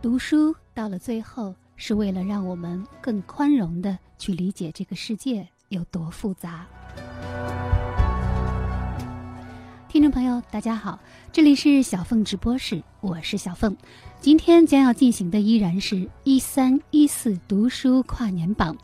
读书到了最后，是为了让我们更宽容的去理解这个世界有多复杂。听众朋友，大家好，这里是小凤直播室，我是小凤。今天将要进行的依然是一三一四读书跨年榜。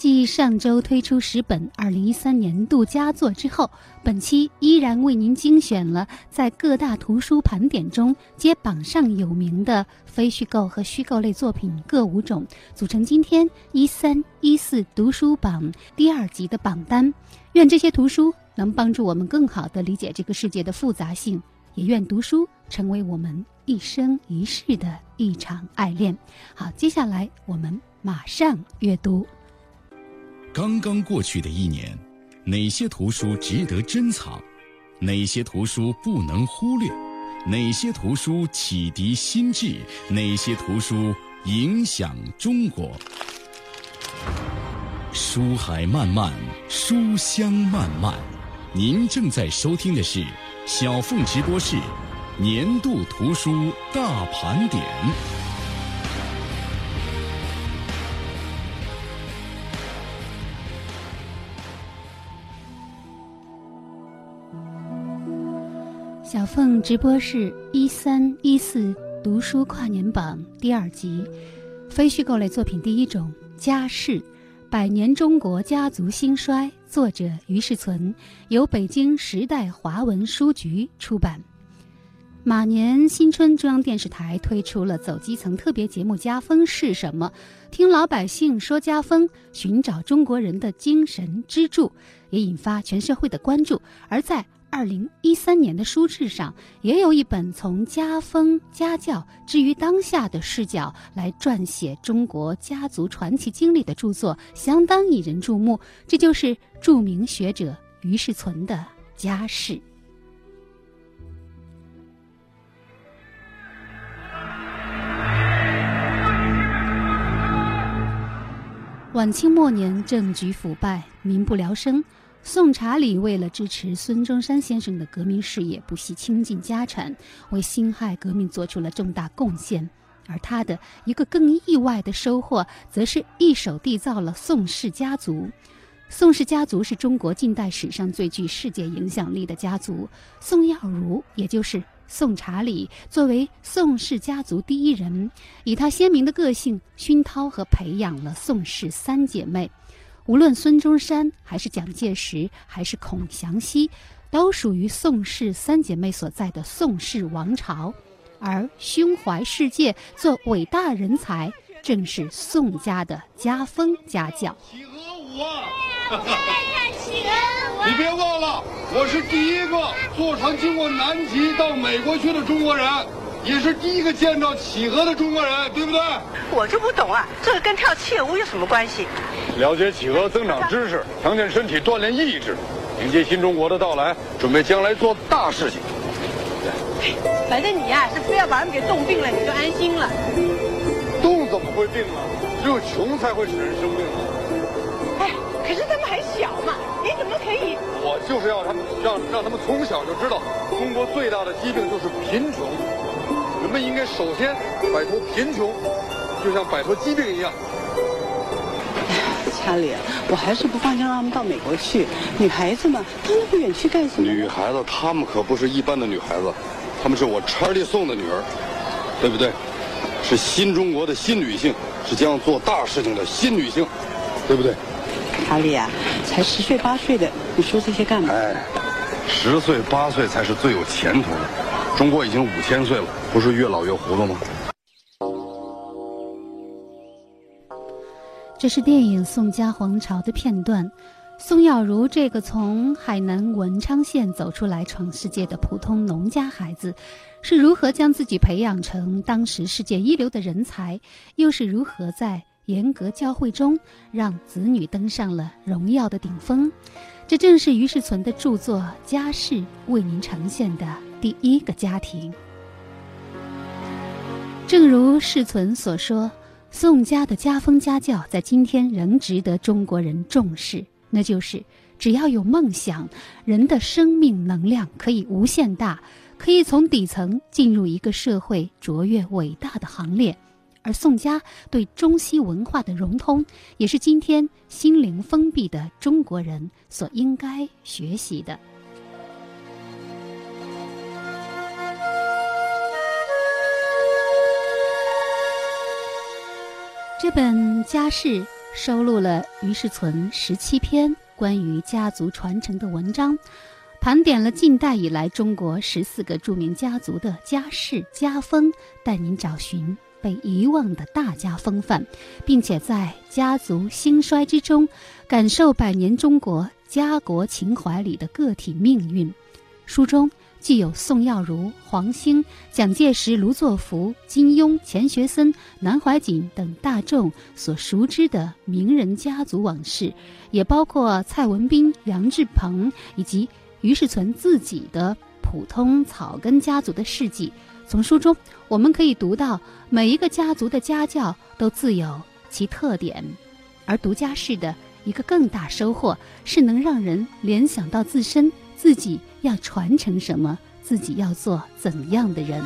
继上周推出十本二零一三年度佳作之后，本期依然为您精选了在各大图书盘点中皆榜上有名的非虚构和虚构类作品各五种，组成今天一三一四读书榜第二集的榜单。愿这些图书能帮助我们更好地理解这个世界的复杂性，也愿读书成为我们一生一世的一场爱恋。好，接下来我们马上阅读。刚刚过去的一年，哪些图书值得珍藏？哪些图书不能忽略？哪些图书启迪心智？哪些图书影响中国？书海漫漫，书香漫漫。您正在收听的是小凤直播室年度图书大盘点。小凤直播室一三一四读书跨年榜第二集，非虚构类作品第一种家世，百年中国家族兴衰，作者于世存，由北京时代华文书局出版。马年新春，中央电视台推出了走基层特别节目《家风是什么》，听老百姓说家风，寻找中国人的精神支柱，也引发全社会的关注。而在二零一三年的书志上，也有一本从家风家教至于当下的视角来撰写中国家族传奇经历的著作，相当引人注目。这就是著名学者于世存的家世。晚清末年，政局腐败，民不聊生。宋查理为了支持孙中山先生的革命事业，不惜倾尽家产，为辛亥革命做出了重大贡献。而他的一个更意外的收获，则是一手缔造了宋氏家族。宋氏家族是中国近代史上最具世界影响力的家族。宋耀如，也就是宋查理，作为宋氏家族第一人，以他鲜明的个性熏陶和培养了宋氏三姐妹。无论孙中山还是蒋介石还是孔祥熙，都属于宋氏三姐妹所在的宋氏王朝，而胸怀世界、做伟大人才，正是宋家的家风家教。企鹅舞啊！你别忘了，我是第一个坐船经过南极到美国去的中国人。也是第一个见到企鹅的中国人，对不对？我就不懂啊，这个跟跳切舞有什么关系？了解企鹅，增长知识，强健身体，锻炼意志，迎接新中国的到来，准备将来做大事情。反正你呀，是非要把他们给冻病了，你就安心了。冻怎么会病呢？只有穷才会使人生病啊！哎，可是他们还小嘛，你怎么可以？我就是要他们让让他们从小就知道，中国最大的疾病就是贫穷。人们应该首先摆脱贫穷，就像摆脱疾病一样。查理，我还是不放心让他们到美国去。女孩子嘛，到那么远去干什么？女孩子，她们可不是一般的女孩子，她们是我查理送的女儿，对不对？是新中国的新女性，是将要做大事情的新女性，对不对？查理啊，才十岁八岁的，你说这些干嘛？哎，十岁八岁才是最有前途的。中国已经五千岁了，不是越老越糊涂吗？这是电影《宋家皇朝》的片段。宋耀如这个从海南文昌县走出来闯世界的普通农家孩子，是如何将自己培养成当时世界一流的人才？又是如何在严格教会中让子女登上了荣耀的顶峰？这正是于世存的著作《家世》为您呈现的。第一个家庭，正如世存所说，宋家的家风家教在今天仍值得中国人重视。那就是只要有梦想，人的生命能量可以无限大，可以从底层进入一个社会卓越伟大的行列。而宋家对中西文化的融通，也是今天心灵封闭的中国人所应该学习的。这本家世收录了于世存十七篇关于家族传承的文章，盘点了近代以来中国十四个著名家族的家世家风，带您找寻被遗忘的大家风范，并且在家族兴衰之中，感受百年中国家国情怀里的个体命运。书中。既有宋耀如、黄兴、蒋介石、卢作孚、金庸、钱学森、南怀瑾等大众所熟知的名人家族往事，也包括蔡文斌、杨志鹏以及于世存自己的普通草根家族的事迹。从书中，我们可以读到每一个家族的家教都自有其特点，而读家式的一个更大收获是能让人联想到自身。自己要传承什么？自己要做怎样的人？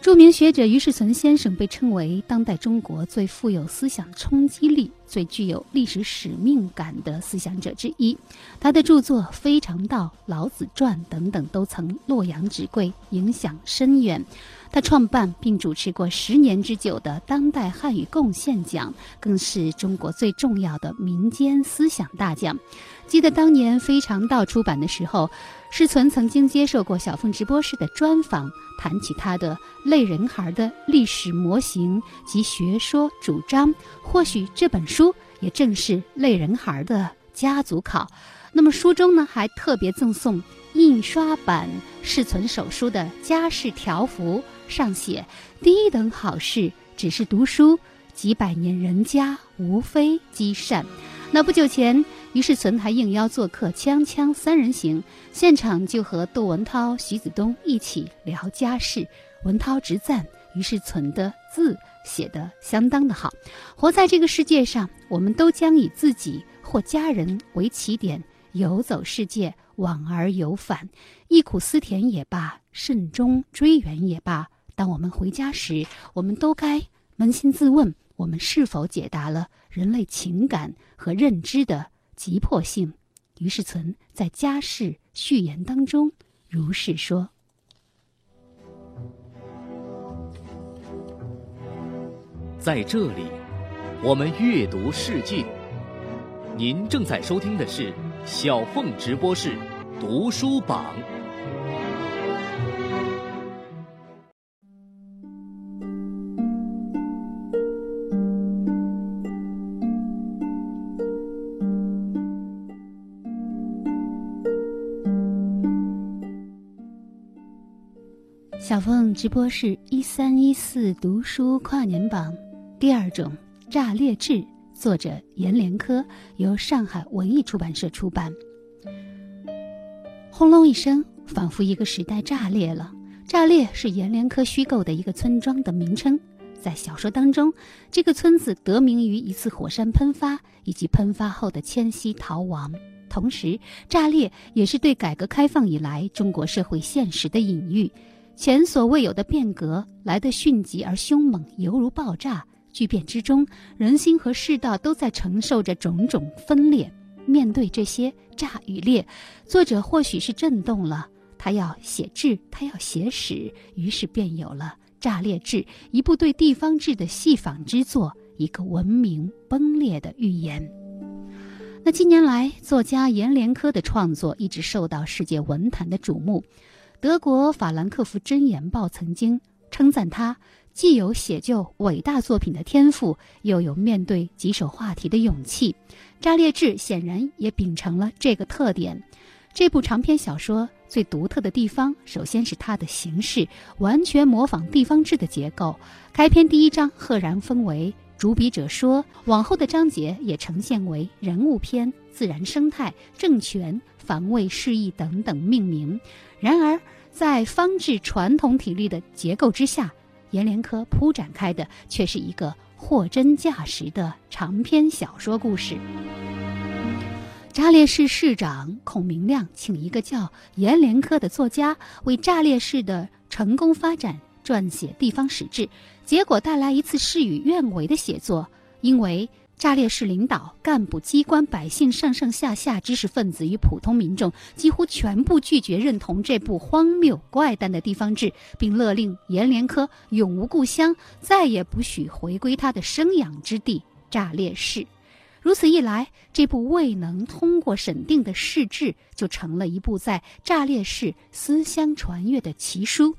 著名学者于世存先生被称为当代中国最富有思想冲击力、最具有历史使命感的思想者之一。他的著作《非常道》《老子传》等等都曾洛阳纸贵，影响深远。他创办并主持过十年之久的当代汉语贡献奖，更是中国最重要的民间思想大奖。记得当年《非常道》出版的时候，世存曾经接受过小凤直播室的专访，谈起他的类人孩的历史模型及学说主张。或许这本书也正是类人孩的家族考。那么书中呢，还特别赠送印刷版世存手书的家世条幅。上写第一等好事只是读书，几百年人家无非积善。那不久前，于是存还应邀做客《锵锵三人行》，现场就和窦文涛、徐子东一起聊家事。文涛直赞于是存的字写得相当的好。活在这个世界上，我们都将以自己或家人为起点，游走世界，往而有返，忆苦思甜也罢，慎终追远也罢。当我们回家时，我们都该扪心自问：我们是否解答了人类情感和认知的急迫性？于是存在家世序言当中如是说：“在这里，我们阅读世界。您正在收听的是小凤直播室读书榜。”小凤直播室一三一四读书跨年榜，第二种《炸裂志》，作者阎连科，由上海文艺出版社出版。轰隆一声，仿佛一个时代炸裂了。炸裂是阎连科虚构的一个村庄的名称，在小说当中，这个村子得名于一次火山喷发以及喷发后的迁徙逃亡。同时，炸裂也是对改革开放以来中国社会现实的隐喻。前所未有的变革来得迅疾而凶猛，犹如爆炸。巨变之中，人心和世道都在承受着种种分裂。面对这些炸与裂，作者或许是震动了。他要写志，他要写史，于是便有了《炸裂志》，一部对地方志的细仿之作，一个文明崩裂的预言。那近年来，作家阎连科的创作一直受到世界文坛的瞩目。德国法兰克福箴言报曾经称赞他既有写就伟大作品的天赋，又有面对棘手话题的勇气。扎列志显然也秉承了这个特点。这部长篇小说最独特的地方，首先是它的形式完全模仿地方志的结构。开篇第一章赫然分为主笔者说，往后的章节也呈现为人物篇、自然生态、政权、防卫事宜等等命名。然而，在方志传统体力的结构之下，阎连科铺展开的却是一个货真价实的长篇小说故事。炸裂市市长孔明亮请一个叫阎连科的作家，为炸裂市的成功发展撰写地方史志，结果带来一次事与愿违的写作，因为。炸裂式领导、干部、机关、百姓上上下下、知识分子与普通民众几乎全部拒绝认同这部荒谬怪诞的地方志，并勒令阎连科永无故乡，再也不许回归他的生养之地炸裂市。如此一来，这部未能通过审定的市志就成了一部在炸裂市思乡传阅的奇书。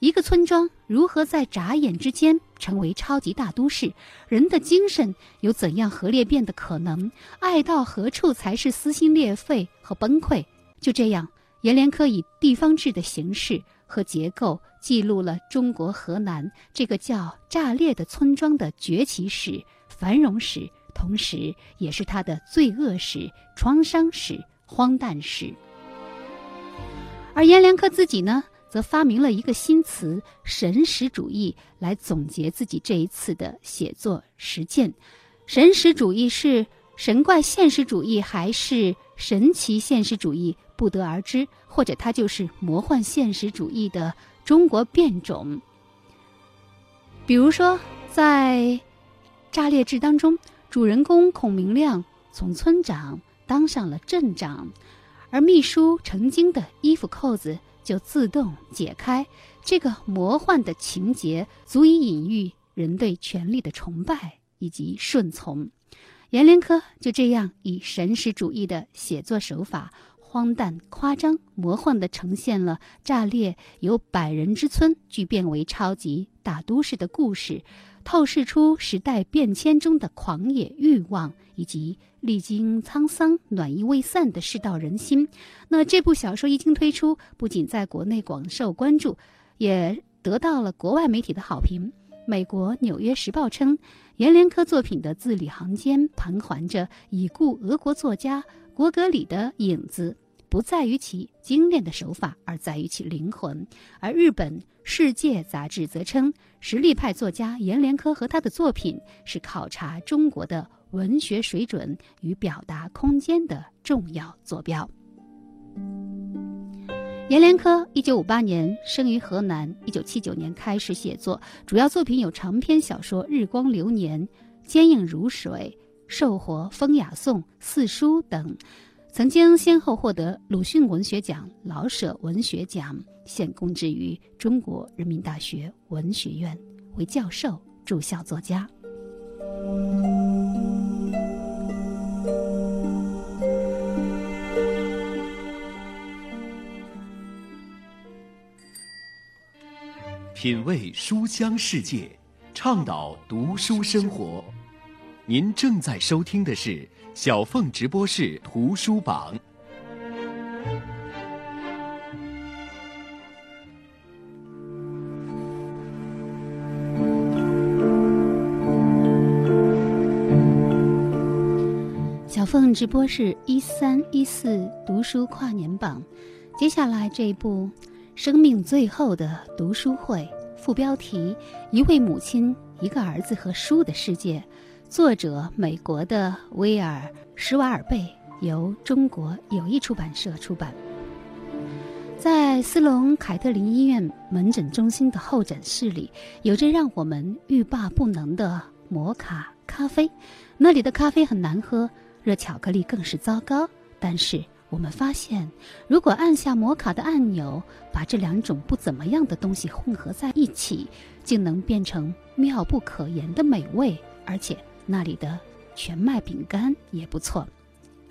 一个村庄如何在眨眼之间成为超级大都市？人的精神有怎样核裂变的可能？爱到何处才是撕心裂肺和崩溃？就这样，阎连科以地方志的形式和结构记录了中国河南这个叫炸裂的村庄的崛起史、繁荣史，同时也是他的罪恶史、创伤史、荒诞史。而阎连科自己呢？则发明了一个新词“神识主义”来总结自己这一次的写作实践。神识主义是神怪现实主义还是神奇现实主义，不得而知，或者它就是魔幻现实主义的中国变种。比如说，在《炸裂志》当中，主人公孔明亮从村长当上了镇长，而秘书程经的衣服扣子。就自动解开，这个魔幻的情节足以隐喻人对权力的崇拜以及顺从。阎连科就这样以神识主义的写作手法，荒诞、夸张、魔幻地呈现了炸裂由百人之村巨变为超级大都市的故事。透视出时代变迁中的狂野欲望，以及历经沧桑、暖意未散的世道人心。那这部小说一经推出，不仅在国内广受关注，也得到了国外媒体的好评。美国《纽约时报》称，阎连科作品的字里行间盘桓着已故俄国作家果戈里的影子。不在于其精炼的手法，而在于其灵魂。而日本《世界》杂志则称，实力派作家阎连科和他的作品是考察中国的文学水准与表达空间的重要坐标。阎连科一九五八年生于河南，一九七九年开始写作，主要作品有长篇小说《日光流年》《坚硬如水》《寿活》《风雅颂》《四书》等。曾经先后获得鲁迅文学奖、老舍文学奖，现供职于中国人民大学文学院，为教授、驻校作家。品味书香世界，倡导读书生活。您正在收听的是。小凤直播室图书榜。小凤直播室一三一四读书跨年榜，接下来这一部《生命最后的读书会》，副标题：一位母亲、一个儿子和书的世界。作者美国的威尔·施瓦尔贝，由中国友谊出版社出版。在斯隆凯特林医院门诊中心的候诊室里，有着让我们欲罢不能的摩卡咖啡。那里的咖啡很难喝，热巧克力更是糟糕。但是我们发现，如果按下摩卡的按钮，把这两种不怎么样的东西混合在一起，竟能变成妙不可言的美味，而且。那里的全麦饼干也不错。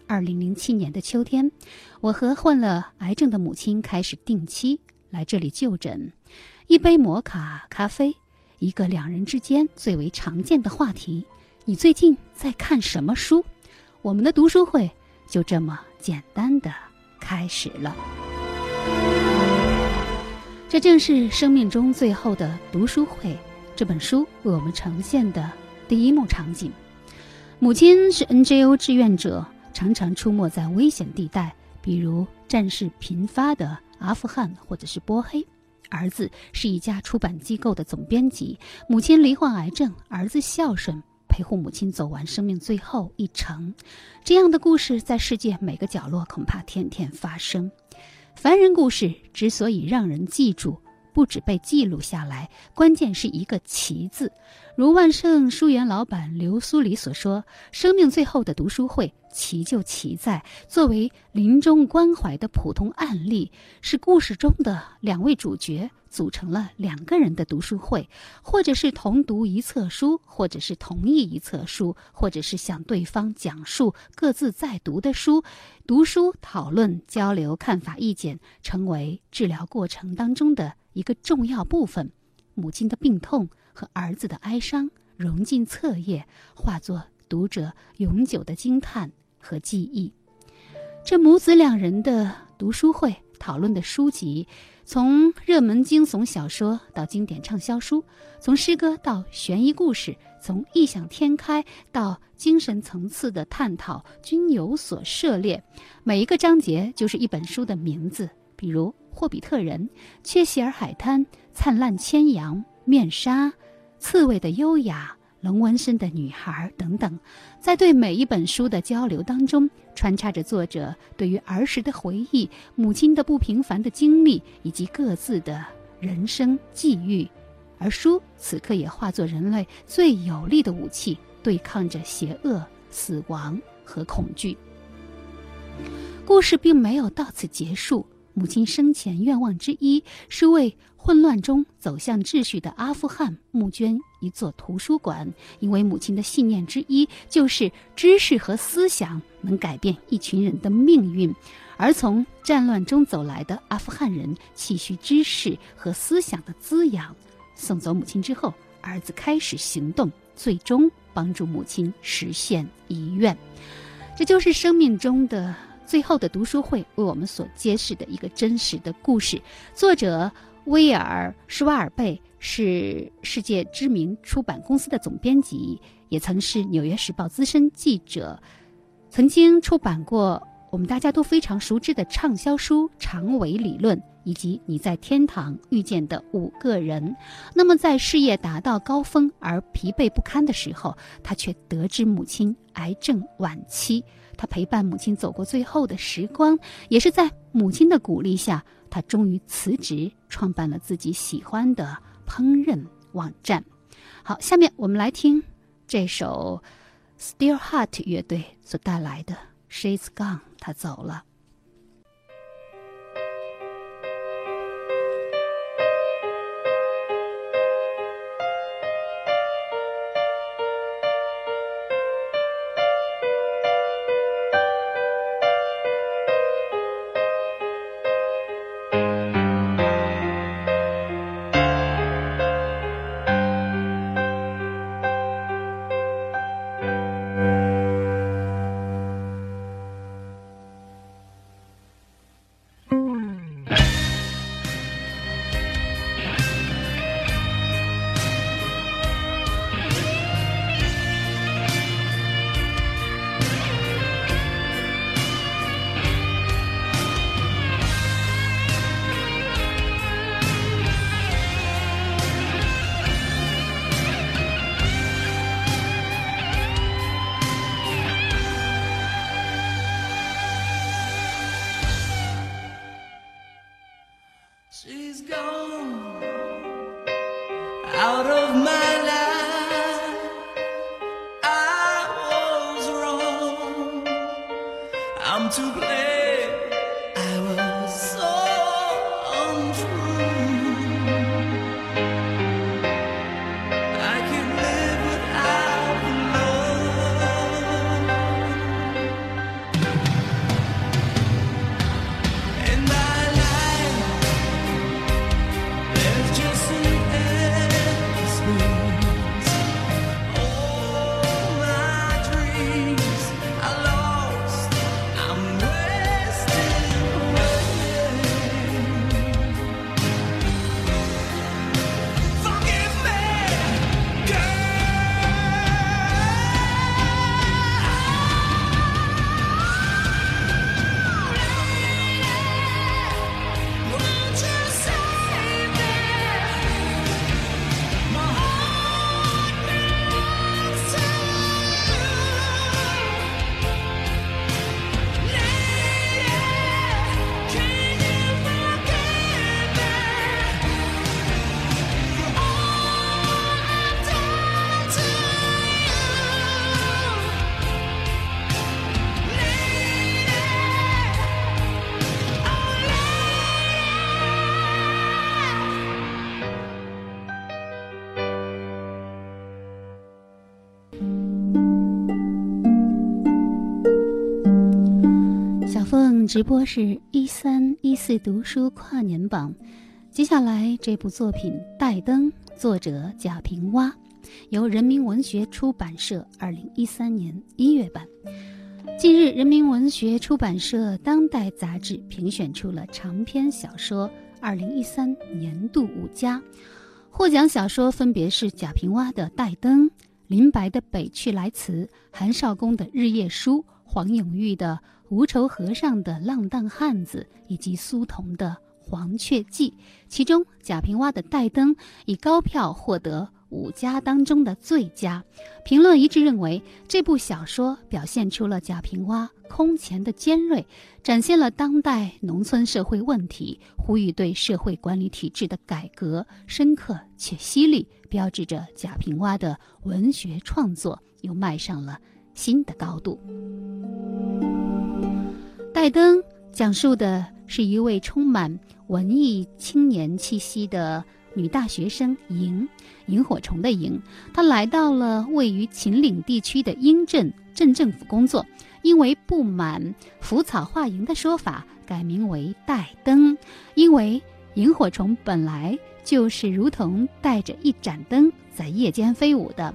二零零七年的秋天，我和患了癌症的母亲开始定期来这里就诊。一杯摩卡咖啡，一个两人之间最为常见的话题：你最近在看什么书？我们的读书会就这么简单的开始了。这正是生命中最后的读书会。这本书为我们呈现的。第一幕场景，母亲是 NGO 志愿者，常常出没在危险地带，比如战事频发的阿富汗或者是波黑。儿子是一家出版机构的总编辑，母亲罹患癌症，儿子孝顺，陪护母亲走完生命最后一程。这样的故事在世界每个角落恐怕天天发生。凡人故事之所以让人记住。不止被记录下来，关键是一个“奇”字。如万盛书园老板刘苏黎所说：“生命最后的读书会，奇就奇在作为临终关怀的普通案例，是故事中的两位主角组成了两个人的读书会，或者是同读一册书，或者是同意一册书，或者是向对方讲述各自在读的书，读书讨论交流看法意见，成为治疗过程当中的一个重要部分。母亲的病痛。”和儿子的哀伤融进册页，化作读者永久的惊叹和记忆。这母子两人的读书会讨论的书籍，从热门惊悚小说到经典畅销书，从诗歌到悬疑故事，从异想天开到精神层次的探讨，均有所涉猎。每一个章节就是一本书的名字，比如《霍比特人》《切希尔海滩》《灿烂千阳》《面纱》。刺猬的优雅，龙纹身的女孩等等，在对每一本书的交流当中，穿插着作者对于儿时的回忆、母亲的不平凡的经历以及各自的人生际遇，而书此刻也化作人类最有力的武器，对抗着邪恶、死亡和恐惧。故事并没有到此结束。母亲生前愿望之一是为混乱中走向秩序的阿富汗募捐一座图书馆，因为母亲的信念之一就是知识和思想能改变一群人的命运，而从战乱中走来的阿富汗人期许知识和思想的滋养。送走母亲之后，儿子开始行动，最终帮助母亲实现遗愿。这就是生命中的。最后的读书会为我们所揭示的一个真实的故事。作者威尔施瓦尔贝是世界知名出版公司的总编辑，也曾是《纽约时报》资深记者，曾经出版过我们大家都非常熟知的畅销书《长尾理论》以及《你在天堂遇见的五个人》。那么，在事业达到高峰而疲惫不堪的时候，他却得知母亲癌症晚期。他陪伴母亲走过最后的时光，也是在母亲的鼓励下，他终于辞职，创办了自己喜欢的烹饪网站。好，下面我们来听这首 Steelheart 乐队所带来的《She's Gone》，他走了。直播是一三一四读书跨年榜。接下来这部作品《带灯》，作者贾平凹，由人民文学出版社二零一三年一月版。近日，人民文学出版社《当代》杂志评选出了长篇小说二零一三年度五佳，获奖小说分别是贾平凹的《带灯》、林白的《北去来辞》、韩少功的《日夜书》、黄永玉的《无愁和尚的浪荡汉子》，以及苏童的《黄雀记》。其中，贾平凹的《带灯》以高票获得。五家当中的最佳，评论一致认为这部小说表现出了贾平凹空前的尖锐，展现了当代农村社会问题，呼吁对社会管理体制的改革，深刻且犀利，标志着贾平凹的文学创作又迈上了新的高度。《戴登》讲述的是一位充满文艺青年气息的。女大学生萤，萤火虫的萤，她来到了位于秦岭地区的英镇镇政府工作，因为不满“腐草化萤”的说法，改名为戴登。因为萤火虫本来就是如同带着一盏灯在夜间飞舞的，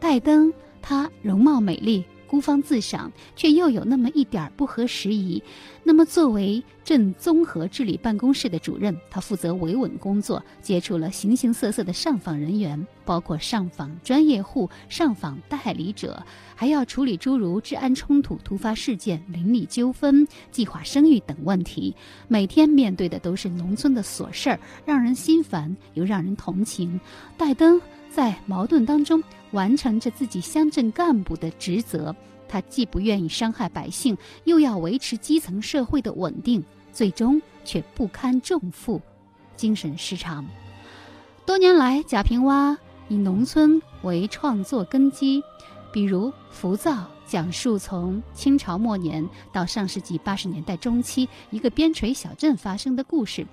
戴登她容貌美丽。孤芳自赏，却又有那么一点儿不合时宜。那么，作为镇综合治理办公室的主任，他负责维稳工作，接触了形形色色的上访人员，包括上访专业户、上访代理者，还要处理诸如治安冲突、突发事件、邻里纠纷、计划生育等问题。每天面对的都是农村的琐事儿，让人心烦又让人同情。戴登。在矛盾当中完成着自己乡镇干部的职责，他既不愿意伤害百姓，又要维持基层社会的稳定，最终却不堪重负，精神失常。多年来，贾平凹以农村为创作根基，比如《浮躁》，讲述从清朝末年到上世纪八十年代中期一个边陲小镇发生的故事；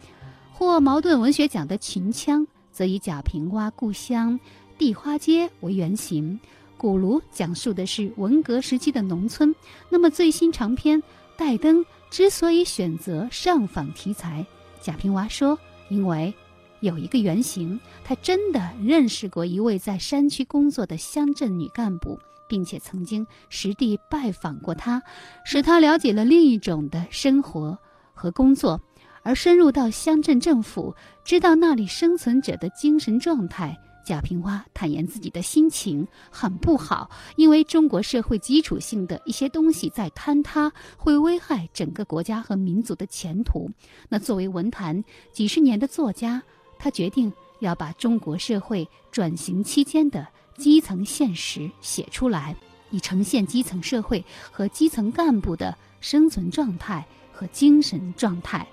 获茅盾文学奖的《秦腔》。则以贾平凹故乡地花街为原型，古炉讲述的是文革时期的农村。那么最新长篇《戴灯》之所以选择上访题材，贾平凹说，因为有一个原型，他真的认识过一位在山区工作的乡镇女干部，并且曾经实地拜访过她，使他了解了另一种的生活和工作。而深入到乡镇政府，知道那里生存者的精神状态。贾平凹坦言自己的心情很不好，因为中国社会基础性的一些东西在坍塌，会危害整个国家和民族的前途。那作为文坛几十年的作家，他决定要把中国社会转型期间的基层现实写出来，以呈现基层社会和基层干部的生存状态和精神状态。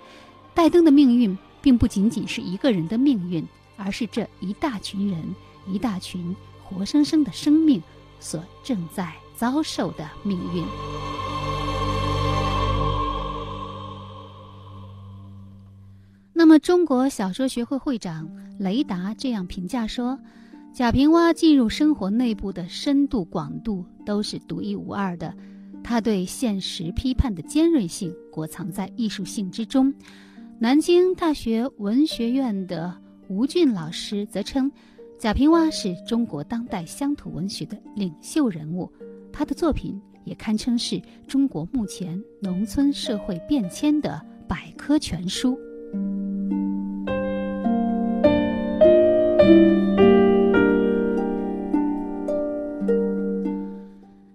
拜登的命运，并不仅仅是一个人的命运，而是这一大群人、一大群活生生的生命所正在遭受的命运。那么，中国小说学会会长雷达这样评价说：“贾平凹进入生活内部的深度、广度都是独一无二的，他对现实批判的尖锐性裹藏在艺术性之中。”南京大学文学院的吴俊老师则称，贾平凹是中国当代乡土文学的领袖人物，他的作品也堪称是中国目前农村社会变迁的百科全书。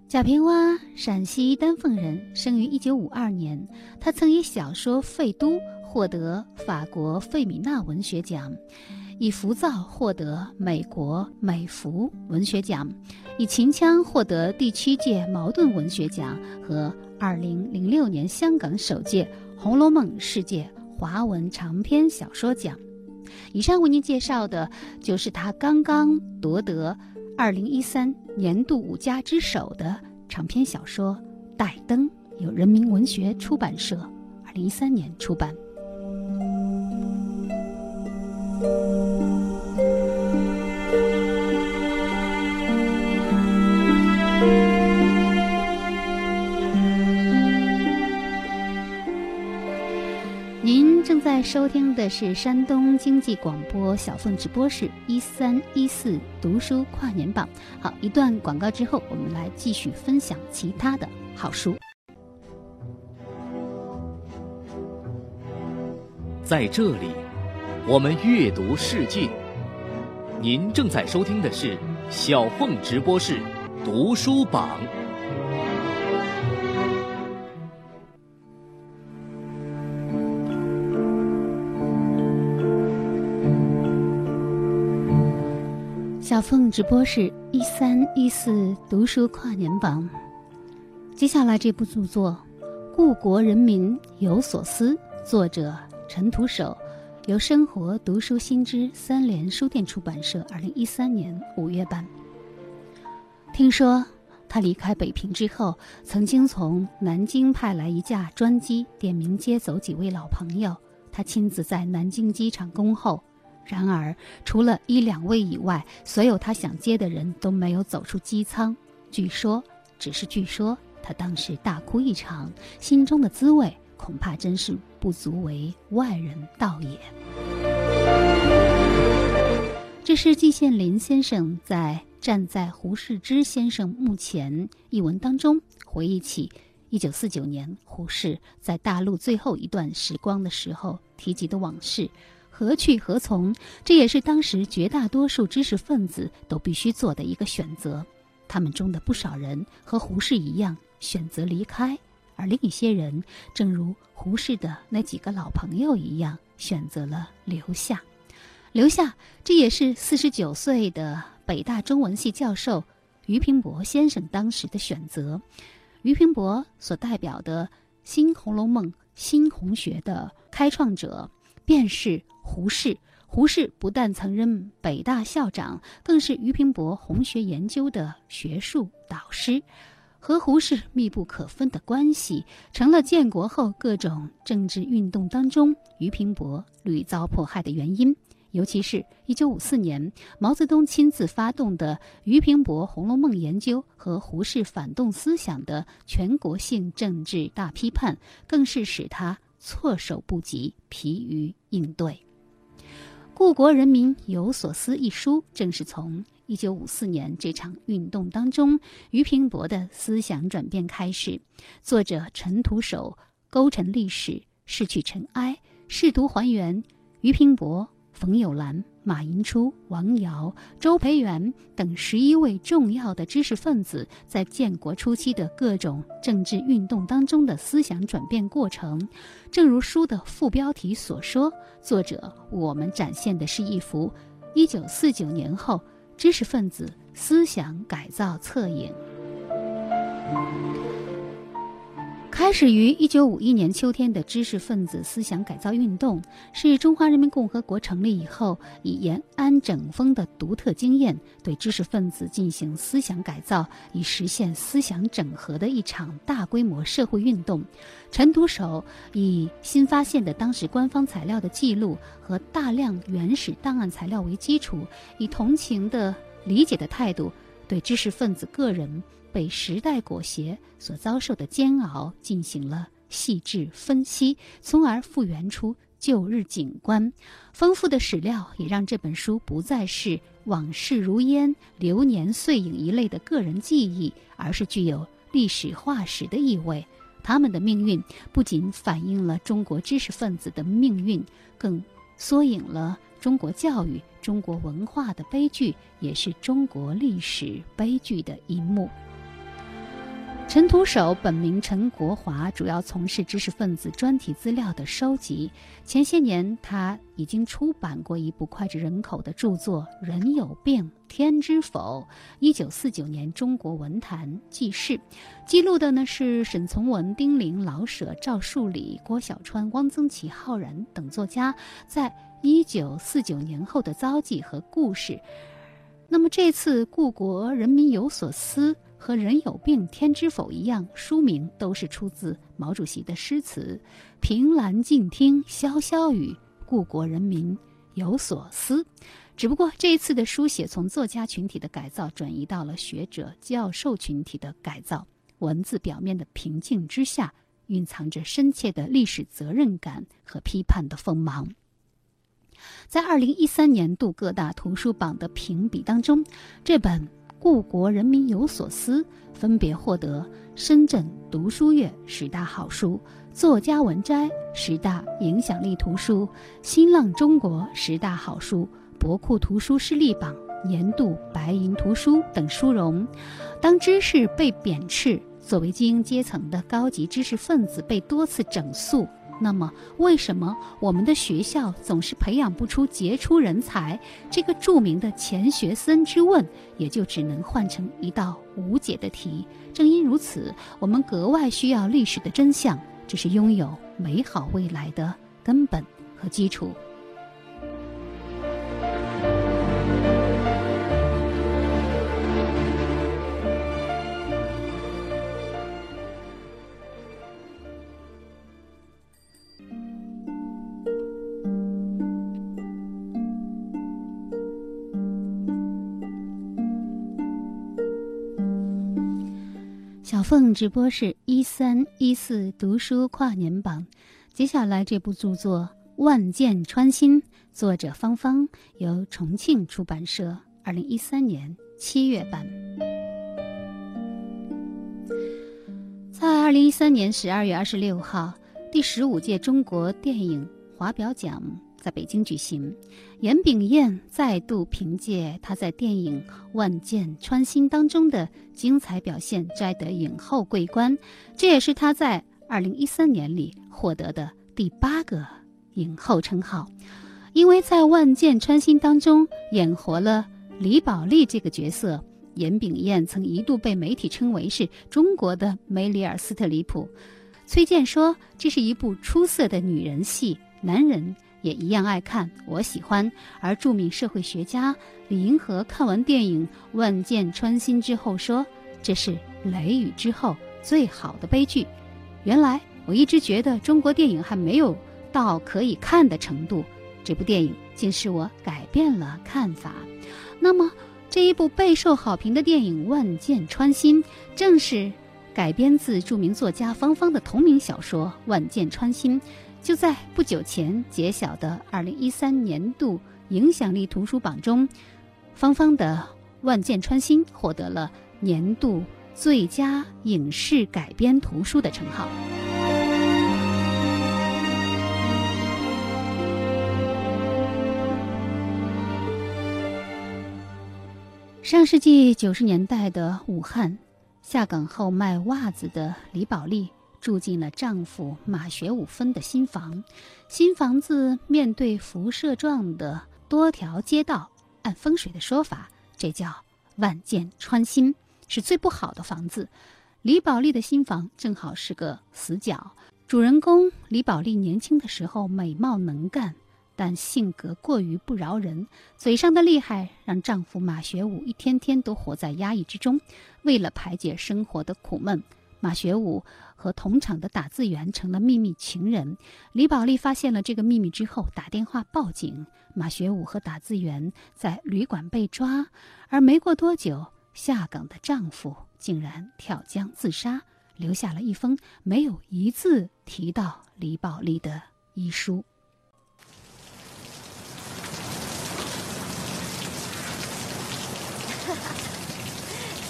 贾平凹，陕西丹凤人，生于一九五二年。他曾以小说《废都》。获得法国费米娜文学奖，以《浮躁》获得美国美孚文学奖，以《秦腔》获得第七届茅盾文学奖和二零零六年香港首届《红楼梦》世界华文长篇小说奖。以上为您介绍的就是他刚刚夺得二零一三年度五佳之首的长篇小说《带灯》，由人民文学出版社二零一三年出版。您正在收听的是山东经济广播小凤直播室一三一四读书跨年榜。好，一段广告之后，我们来继续分享其他的好书。在这里，我们阅读世界。您正在收听的是小凤直播室读书榜。小凤直播室一三一四读书跨年榜，接下来这部著作《故国人民有所思》，作者陈独守，由生活读书新知三联书店出版社二零一三年五月版。听说他离开北平之后，曾经从南京派来一架专机，点名接走几位老朋友。他亲自在南京机场恭候。然而，除了一两位以外，所有他想接的人都没有走出机舱。据说，只是据说，他当时大哭一场，心中的滋味恐怕真是不足为外人道也。这是季羡林先生在《站在胡适之先生墓前》一文当中回忆起1949年胡适在大陆最后一段时光的时候提及的往事。何去何从？这也是当时绝大多数知识分子都必须做的一个选择。他们中的不少人和胡适一样选择离开，而另一些人，正如胡适的那几个老朋友一样，选择了留下。留下，这也是四十九岁的北大中文系教授俞平伯先生当时的选择。俞平伯所代表的新《红楼梦》新红学的开创者。便是胡适。胡适不但曾任北大校长，更是俞平伯红学研究的学术导师，和胡适密不可分的关系，成了建国后各种政治运动当中俞平伯屡遭迫害的原因。尤其是一九五四年毛泽东亲自发动的俞平伯《红楼梦》研究和胡适反动思想的全国性政治大批判，更是使他。措手不及，疲于应对。《故国人民有所思》一书，正是从一九五四年这场运动当中，俞平伯的思想转变开始。作者陈独守勾陈历史，逝去尘埃，试图还原俞平伯。冯友兰、马寅初、王瑶、周培源等十一位重要的知识分子在建国初期的各种政治运动当中的思想转变过程，正如书的副标题所说，作者我们展现的是一幅一九四九年后知识分子思想改造侧影。开始于一九五一年秋天的知识分子思想改造运动，是中华人民共和国成立以后以延安整风的独特经验，对知识分子进行思想改造，以实现思想整合的一场大规模社会运动。陈独守以新发现的当时官方材料的记录和大量原始档案材料为基础，以同情的理解的态度，对知识分子个人。被时代裹挟所遭受的煎熬进行了细致分析，从而复原出旧日景观。丰富的史料也让这本书不再是往事如烟、流年碎影一类的个人记忆，而是具有历史化石的意味。他们的命运不仅反映了中国知识分子的命运，更缩影了中国教育、中国文化的悲剧，也是中国历史悲剧的一幕。陈独守本名陈国华，主要从事知识分子专题资料的收集。前些年，他已经出版过一部脍炙人口的著作《人有病天知否》。一九四九年，《中国文坛记事》记录的呢是沈从文、丁玲、老舍、赵树理、郭小川、汪曾祺、浩然等作家在一九四九年后的遭际和故事。那么这次故国人民有所思。和人有病天知否一样，书名都是出自毛主席的诗词：“凭栏静听潇潇雨，故国人民有所思。”只不过这一次的书写从作家群体的改造转移到了学者、教授群体的改造，文字表面的平静之下蕴藏着深切的历史责任感和批判的锋芒。在二零一三年度各大图书榜的评比当中，这本《故国人民有所思》分别获得深圳读书月十大好书、作家文摘十大影响力图书、新浪中国十大好书、博库图书势力榜年度白银图书等殊荣。当知识被贬斥，作为精英阶层的高级知识分子被多次整肃。那么，为什么我们的学校总是培养不出杰出人才？这个著名的钱学森之问，也就只能换成一道无解的题。正因如此，我们格外需要历史的真相，这是拥有美好未来的根本和基础。凤直播室一三一四读书跨年榜，接下来这部著作《万箭穿心》，作者芳芳，由重庆出版社二零一三年七月版。在二零一三年十二月二十六号，第十五届中国电影华表奖。在北京举行，严炳彦再度凭借他在电影《万箭穿心》当中的精彩表现，摘得影后桂冠。这也是他在2013年里获得的第八个影后称号。因为在《万箭穿心》当中演活了李宝莉这个角色，严炳彦曾一度被媒体称为是中国的梅里尔·斯特里普。崔健说：“这是一部出色的女人戏，男人。”也一样爱看，我喜欢。而著名社会学家李银河看完电影《万箭穿心》之后说：“这是雷雨之后最好的悲剧。”原来我一直觉得中国电影还没有到可以看的程度，这部电影竟使我改变了看法。那么，这一部备受好评的电影《万箭穿心》正是改编自著名作家方方的同名小说《万箭穿心》。就在不久前揭晓的二零一三年度影响力图书榜中，芳芳的《万箭穿心》获得了年度最佳影视改编图书的称号。上世纪九十年代的武汉，下岗后卖袜子的李宝莉。住进了丈夫马学武分的新房，新房子面对辐射状的多条街道，按风水的说法，这叫万箭穿心，是最不好的房子。李宝莉的新房正好是个死角。主人公李宝莉年轻的时候美貌能干，但性格过于不饶人，嘴上的厉害让丈夫马学武一天天都活在压抑之中。为了排解生活的苦闷。马学武和同厂的打字员成了秘密情人。李宝莉发现了这个秘密之后，打电话报警。马学武和打字员在旅馆被抓，而没过多久，下岗的丈夫竟然跳江自杀，留下了一封没有一字提到李宝莉的遗书。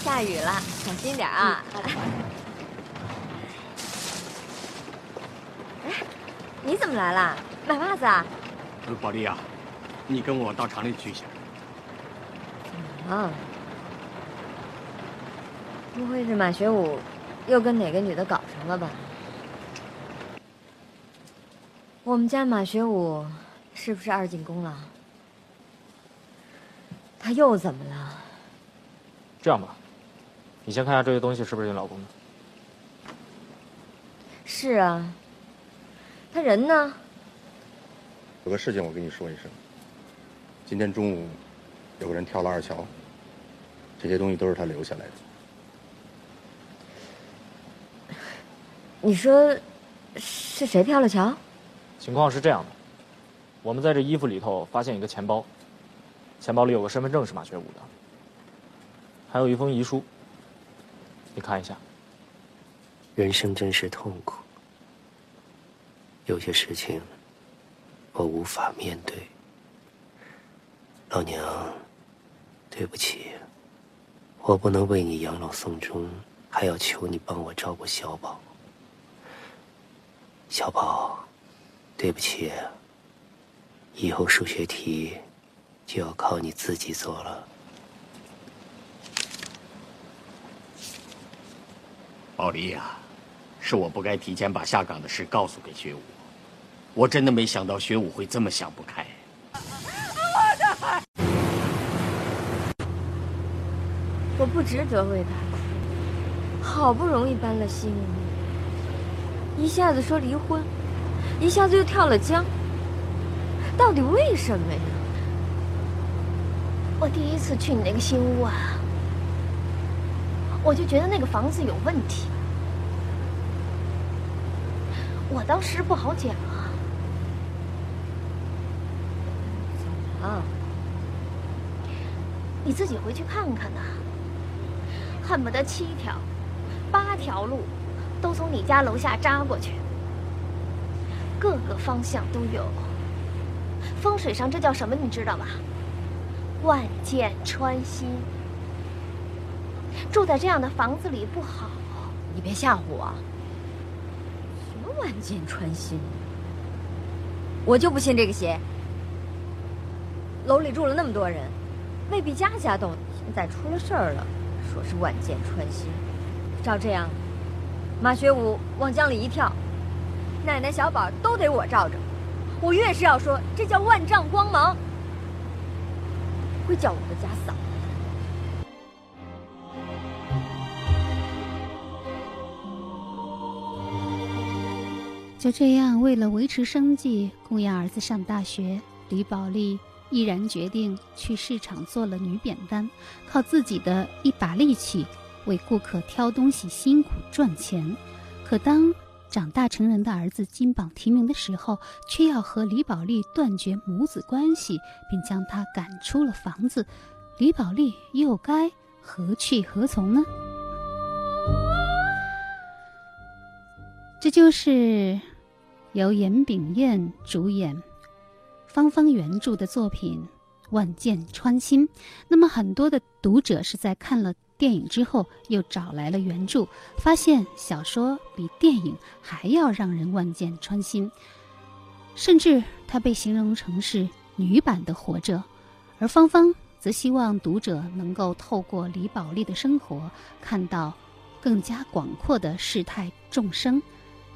下雨了，小心点啊！你怎么来了？买袜子啊？宝莉啊，你跟我到厂里去一下。啊？不会是马学武又跟哪个女的搞上了吧？我们家马学武是不是二进宫了？他又怎么了？这样吧，你先看一下这些东西是不是你老公的？是啊。他人呢？有个事情我跟你说一声。今天中午，有个人跳了二桥。这些东西都是他留下来的。你说，是谁跳了桥？情况是这样的，我们在这衣服里头发现一个钱包，钱包里有个身份证是马学武的，还有一封遗书。你看一下。人生真是痛苦。有些事情我无法面对。老娘，对不起，我不能为你养老送终，还要求你帮我照顾小宝。小宝，对不起，以后数学题就要靠你自己做了。宝莉呀，是我不该提前把下岗的事告诉给学武，我真的没想到学武会这么想不开。我不值得为他，好不容易搬了新屋，一下子说离婚，一下子又跳了江，到底为什么呀？我第一次去你那个新屋啊，我就觉得那个房子有问题，我当时不好讲啊。啊，你自己回去看看呐。恨不得七条、八条路都从你家楼下扎过去，各个方向都有。风水上这叫什么？你知道吧？万箭穿心。住在这样的房子里不好。你别吓唬我。什么万箭穿心？我就不信这个邪。楼里住了那么多人，未必家家都。现在出了事儿了。说是万箭穿心，照这样，马学武往江里一跳，奶奶小宝都得我罩着。我越是要说，这叫万丈光芒，会叫我的家嫂。就这样，为了维持生计，供养儿子上大学，李宝莉。毅然决定去市场做了女扁担，靠自己的一把力气为顾客挑东西，辛苦赚钱。可当长大成人的儿子金榜题名的时候，却要和李宝莉断绝母子关系，并将她赶出了房子。李宝莉又该何去何从呢？这就是由严炳彦主演。芳芳原著的作品《万箭穿心》，那么很多的读者是在看了电影之后，又找来了原著，发现小说比电影还要让人万箭穿心，甚至它被形容成是女版的《活着》，而芳芳则希望读者能够透过李宝莉的生活，看到更加广阔的世态众生。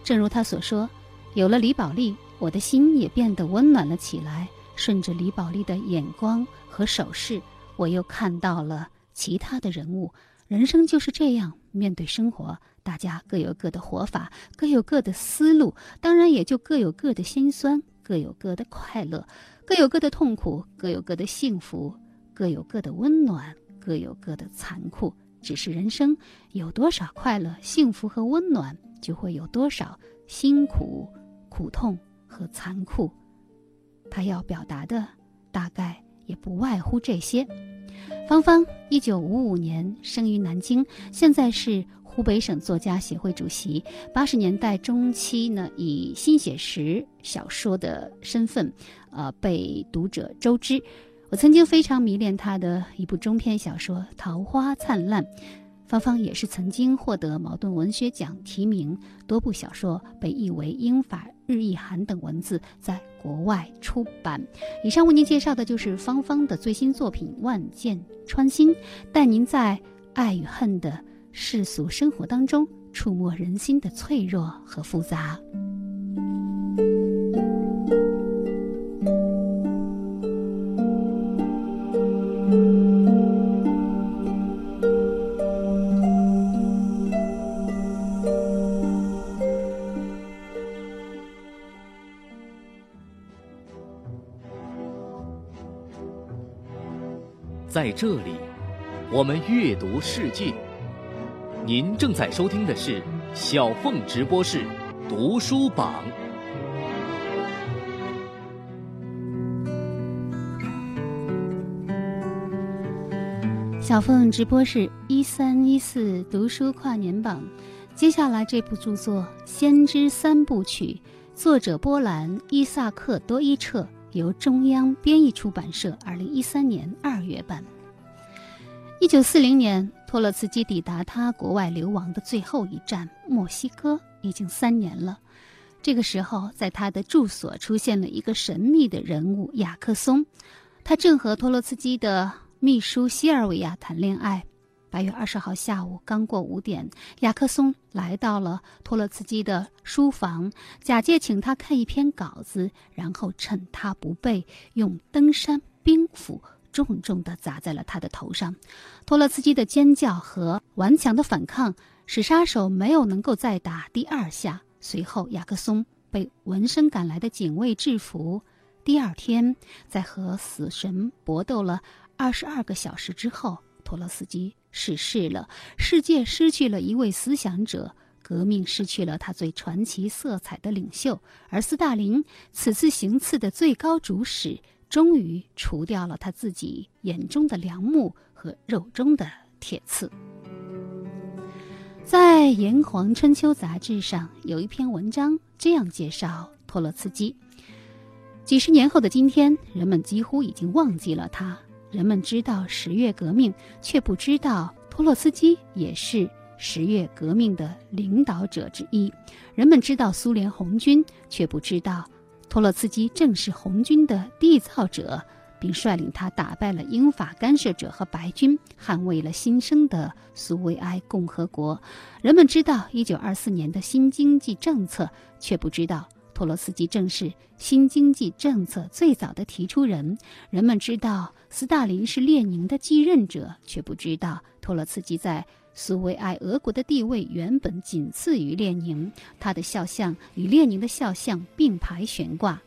正如他所说，有了李宝莉。我的心也变得温暖了起来。顺着李宝莉的眼光和手势，我又看到了其他的人物。人生就是这样，面对生活，大家各有各的活法，各有各的思路，当然也就各有各的心酸，各有各的快乐，各有各的痛苦，各有各的幸福，各有各的温暖，各有各的残酷。只是人生有多少快乐、幸福和温暖，就会有多少辛苦、苦痛。和残酷，他要表达的大概也不外乎这些。芳芳，一九五五年生于南京，现在是湖北省作家协会主席。八十年代中期呢，以新写实小说的身份，呃，被读者周知。我曾经非常迷恋他的一部中篇小说《桃花灿烂》。芳芳也是曾经获得茅盾文学奖提名，多部小说被译为英法日意韩等文字，在国外出版。以上为您介绍的就是芳芳的最新作品《万箭穿心》，带您在爱与恨的世俗生活当中，触摸人心的脆弱和复杂。在这里，我们阅读世界。您正在收听的是小凤直播室读书榜。小凤直播室一三一四读书跨年榜，接下来这部著作《先知三部曲》，作者波兰伊萨克多伊彻，由中央编译出版社二零一三年二月版。一九四零年，托洛茨基抵达他国外流亡的最后一站墨西哥，已经三年了。这个时候，在他的住所出现了一个神秘的人物雅克松，他正和托洛茨基的秘书西尔维亚谈恋爱。八月二十号下午刚过五点，雅克松来到了托洛茨基的书房，假借请他看一篇稿子，然后趁他不备，用登山冰斧重重地砸在了他的头上。托洛茨基的尖叫和顽强的反抗使杀手没有能够再打第二下。随后，雅克松被闻声赶来的警卫制服。第二天，在和死神搏斗了二十二个小时之后，托洛斯基。逝世了，世界失去了一位思想者，革命失去了他最传奇色彩的领袖，而斯大林此次行刺的最高主使，终于除掉了他自己眼中的良木和肉中的铁刺。在《炎黄春秋》杂志上有一篇文章这样介绍托洛茨基：几十年后的今天，人们几乎已经忘记了他。人们知道十月革命，却不知道托洛斯基也是十月革命的领导者之一。人们知道苏联红军，却不知道托洛茨基正是红军的缔造者，并率领他打败了英法干涉者和白军，捍卫了新生的苏维埃共和国。人们知道一九二四年的新经济政策，却不知道。托洛斯基正是新经济政策最早的提出人。人们知道斯大林是列宁的继任者，却不知道托洛茨基在苏维埃俄国的地位原本仅次于列宁。他的肖像与列宁的肖像并排悬挂。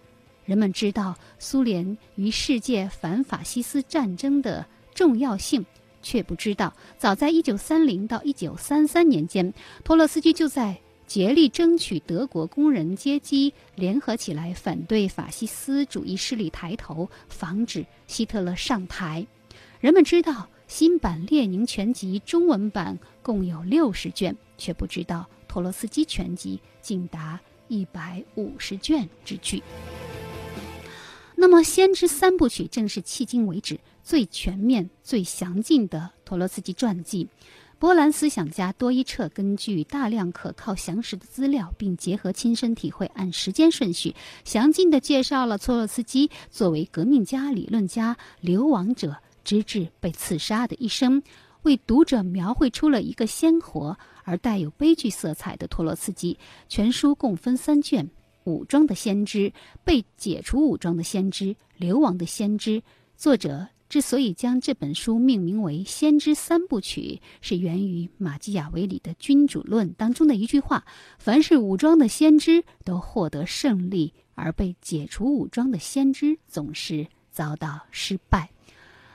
人们知道苏联与世界反法西斯战争的重要性，却不知道早在1930到1933年间，托洛斯基就在。竭力争取德国工人阶级联合起来反对法西斯主义势力抬头，防止希特勒上台。人们知道新版《列宁全集》中文版共有六十卷，却不知道托洛斯基全集竟达一百五十卷之巨。那么，《先知三部曲》正是迄今为止最全面、最详尽的托洛斯基传记。波兰思想家多伊彻根据大量可靠详实的资料，并结合亲身体会，按时间顺序详尽地介绍了托洛茨基作为革命家、理论家、流亡者，直至被刺杀的一生，为读者描绘出了一个鲜活而带有悲剧色彩的托洛茨基。全书共分三卷：《武装的先知》、《被解除武装的先知》、《流亡的先知》。作者。之所以将这本书命名为《先知三部曲》，是源于马基雅维里的《君主论》当中的一句话：“凡是武装的先知都获得胜利，而被解除武装的先知总是遭到失败。”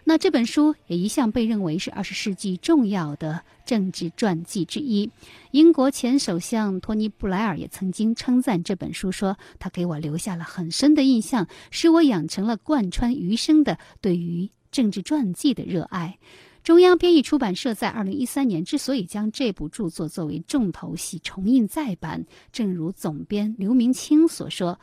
那这本书也一向被认为是二十世纪重要的政治传记之一。英国前首相托尼·布莱尔也曾经称赞这本书，说：“他给我留下了很深的印象，使我养成了贯穿余生的对于。”政治传记的热爱，中央编译出版社在二零一三年之所以将这部著作作为重头戏重印再版，正如总编刘明清所说，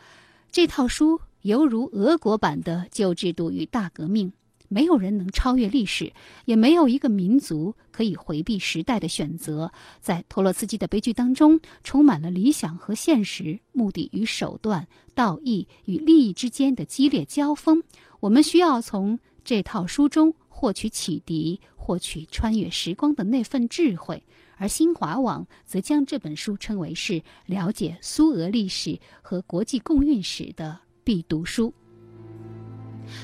这套书犹如俄国版的旧制度与大革命。没有人能超越历史，也没有一个民族可以回避时代的选择。在托洛茨基的悲剧当中，充满了理想和现实、目的与手段、道义与利益之间的激烈交锋。我们需要从。这套书中获取启迪，获取穿越时光的那份智慧，而新华网则将这本书称为是了解苏俄历史和国际共运史的必读书。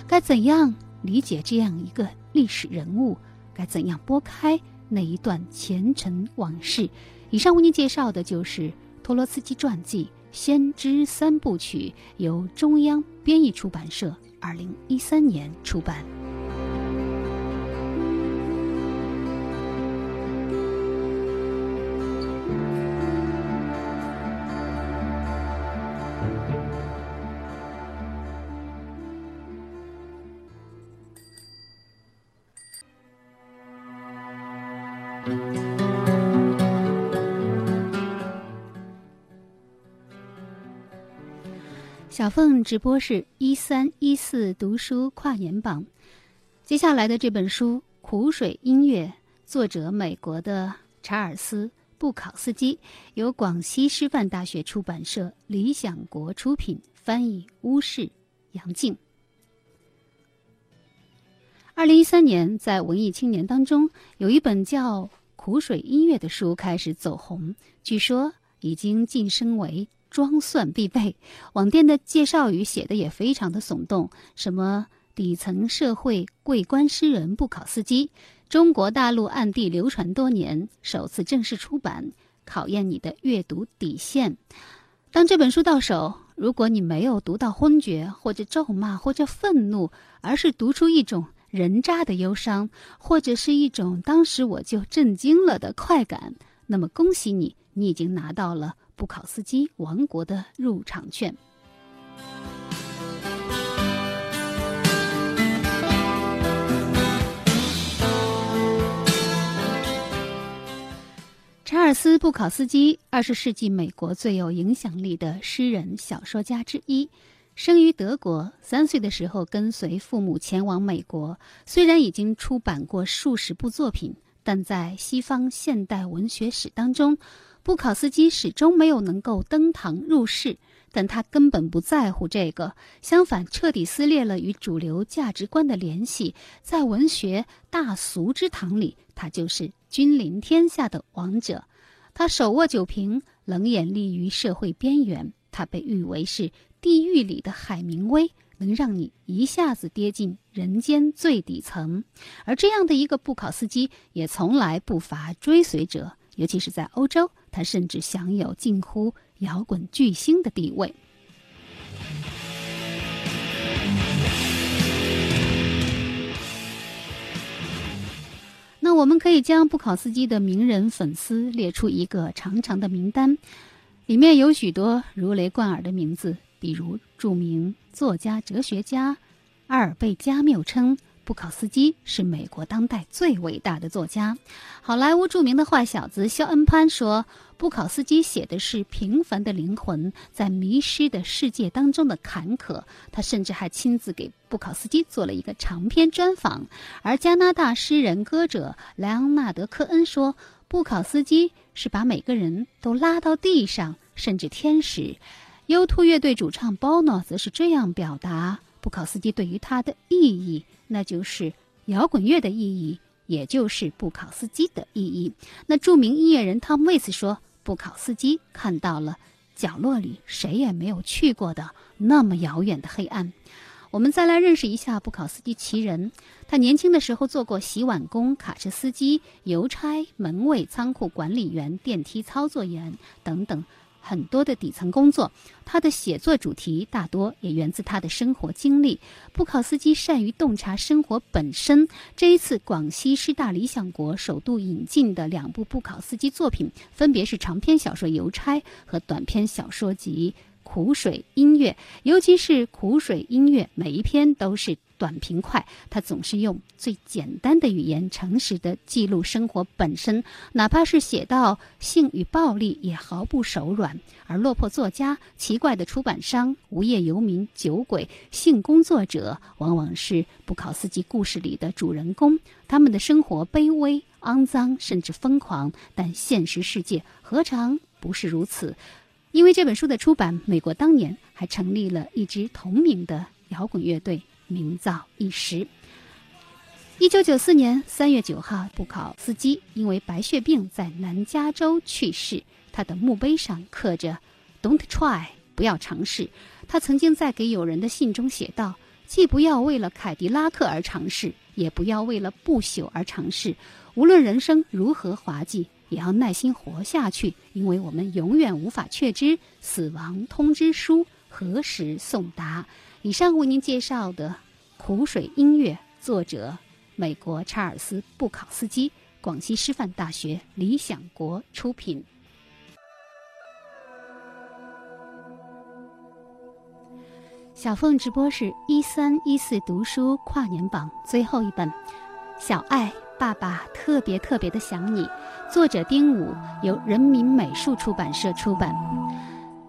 该怎样理解这样一个历史人物？该怎样拨开那一段前尘往事？以上为您介绍的就是托洛茨基传记《先知三部曲》，由中央编译出版社。二零一三年出版。小凤直播室一三一四读书跨年榜，接下来的这本书《苦水音乐》，作者美国的查尔斯·布考斯基，由广西师范大学出版社理想国出品，翻译乌氏杨静。二零一三年，在文艺青年当中，有一本叫《苦水音乐》的书开始走红，据说已经晋升为。装蒜必备，网店的介绍语写的也非常的耸动，什么底层社会桂冠诗人布考斯基，中国大陆暗地流传多年，首次正式出版，考验你的阅读底线。当这本书到手，如果你没有读到昏厥或者咒骂或者愤怒，而是读出一种人渣的忧伤，或者是一种当时我就震惊了的快感，那么恭喜你，你已经拿到了。布考斯基王国的入场券。查尔斯·布考斯基，二十世纪美国最有影响力的诗人、小说家之一，生于德国。三岁的时候，跟随父母前往美国。虽然已经出版过数十部作品，但在西方现代文学史当中。布考斯基始终没有能够登堂入室，但他根本不在乎这个，相反，彻底撕裂了与主流价值观的联系。在文学大俗之堂里，他就是君临天下的王者。他手握酒瓶，冷眼立于社会边缘。他被誉为是地狱里的海明威，能让你一下子跌进人间最底层。而这样的一个布考斯基，也从来不乏追随者。尤其是在欧洲，他甚至享有近乎摇滚巨星的地位。那我们可以将布考斯基的名人粉丝列出一个长长的名单，里面有许多如雷贯耳的名字，比如著名作家、哲学家阿尔贝·加缪称。布考斯基是美国当代最伟大的作家。好莱坞著名的坏小子肖恩·潘说：“布考斯基写的是平凡的灵魂在迷失的世界当中的坎坷。”他甚至还亲自给布考斯基做了一个长篇专访。而加拿大诗人歌者莱昂纳德·科恩说：“布考斯基是把每个人都拉到地上，甚至天使。”U2 乐队主唱 Bono 则是这样表达布考斯基对于他的意义。那就是摇滚乐的意义，也就是布考斯基的意义。那著名音乐人汤姆·威斯说：“布考斯基看到了角落里谁也没有去过的那么遥远的黑暗。”我们再来认识一下布考斯基其人。他年轻的时候做过洗碗工、卡车司机、邮差、门卫、仓库管理员、电梯操作员等等。很多的底层工作，他的写作主题大多也源自他的生活经历。布考斯基善于洞察生活本身。这一次，广西师大理想国首度引进的两部布考斯基作品，分别是长篇小说《邮差》和短篇小说集《苦水音乐》。尤其是《苦水音乐》，每一篇都是。短平快，他总是用最简单的语言，诚实的记录生活本身，哪怕是写到性与暴力，也毫不手软。而落魄作家、奇怪的出版商、无业游民、酒鬼、性工作者，往往是布考斯基故事里的主人公。他们的生活卑微、肮脏，甚至疯狂，但现实世界何尝不是如此？因为这本书的出版，美国当年还成立了一支同名的摇滚乐队。名噪一时。一九九四年三月九号，布考斯基因为白血病在南加州去世。他的墓碑上刻着 “Don't try”，不要尝试。他曾经在给友人的信中写道：“既不要为了凯迪拉克而尝试，也不要为了不朽而尝试。无论人生如何滑稽，也要耐心活下去，因为我们永远无法确知死亡通知书何时送达。”以上为您介绍的《苦水音乐》，作者美国查尔斯·布考斯基，广西师范大学理想国出品。小凤直播室一三一四读书跨年榜最后一本，《小爱爸爸特别特别的想你》，作者丁武，由人民美术出版社出版。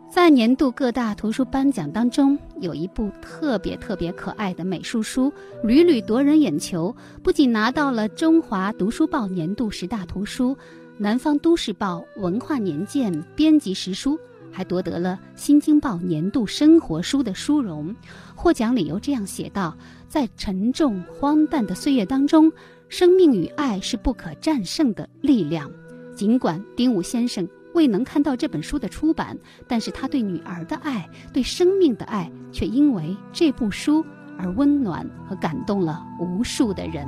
在年度各大图书颁奖当中，有一部特别特别可爱的美术书，屡屡夺人眼球，不仅拿到了中华读书报年度十大图书、南方都市报文化年鉴编辑实书，还夺得了新京报年度生活书的殊荣。获奖理由这样写道：在沉重荒诞的岁月当中，生命与爱是不可战胜的力量。尽管丁武先生。未能看到这本书的出版，但是他对女儿的爱，对生命的爱，却因为这部书而温暖和感动了无数的人。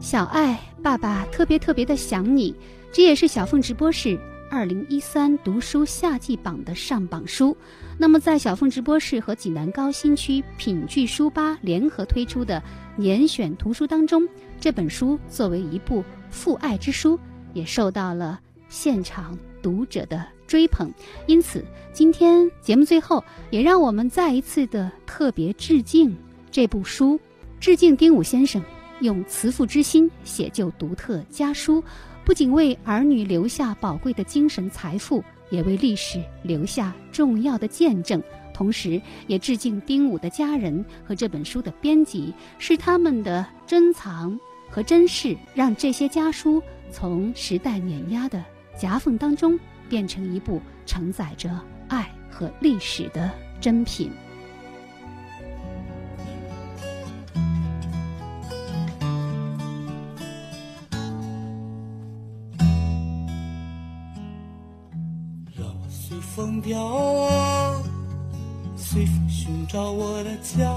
小爱，爸爸特别特别的想你，这也是小凤直播室二零一三读书夏季榜的上榜书。那么，在小凤直播室和济南高新区品聚书吧联合推出的年选图书当中，这本书作为一部父爱之书。也受到了现场读者的追捧，因此今天节目最后也让我们再一次的特别致敬这部书，致敬丁武先生用慈父之心写就独特家书，不仅为儿女留下宝贵的精神财富，也为历史留下重要的见证。同时，也致敬丁武的家人和这本书的编辑，是他们的珍藏和珍视，让这些家书。从时代碾压的夹缝当中，变成一部承载着爱和历史的珍品。让我随风飘啊，随风寻找我的家。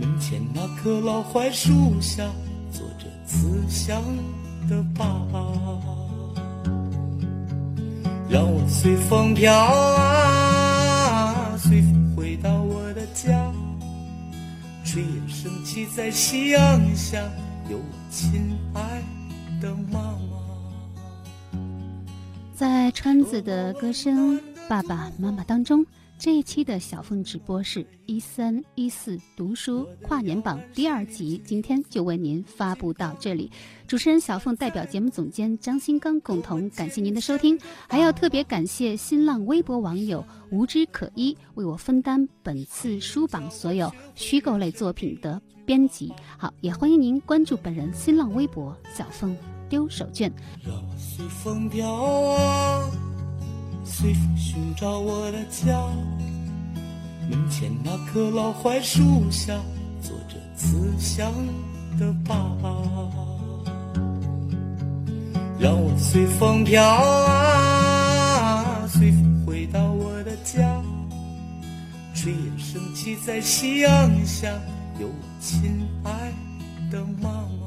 门前那棵老槐树下，坐着慈祥。的爸爸，让我随风飘啊，随风回到我的家。炊烟升起在夕阳下，有我亲爱的妈妈。在川子的歌声《爸爸妈妈》当中。这一期的小凤直播是一三一四读书跨年榜第二集，今天就为您发布到这里。主持人小凤代表节目总监张新刚共同感谢您的收听，还要特别感谢新浪微博网友无知可依为我分担本次书榜所有虚构类作品的编辑。好，也欢迎您关注本人新浪微博小凤丢手绢。让我随风飘啊。随风寻找我的家，门前那棵老槐树下，坐着慈祥的爸爸。让我随风飘啊，随风回到我的家。炊烟升起在夕阳下，有我亲爱的妈妈。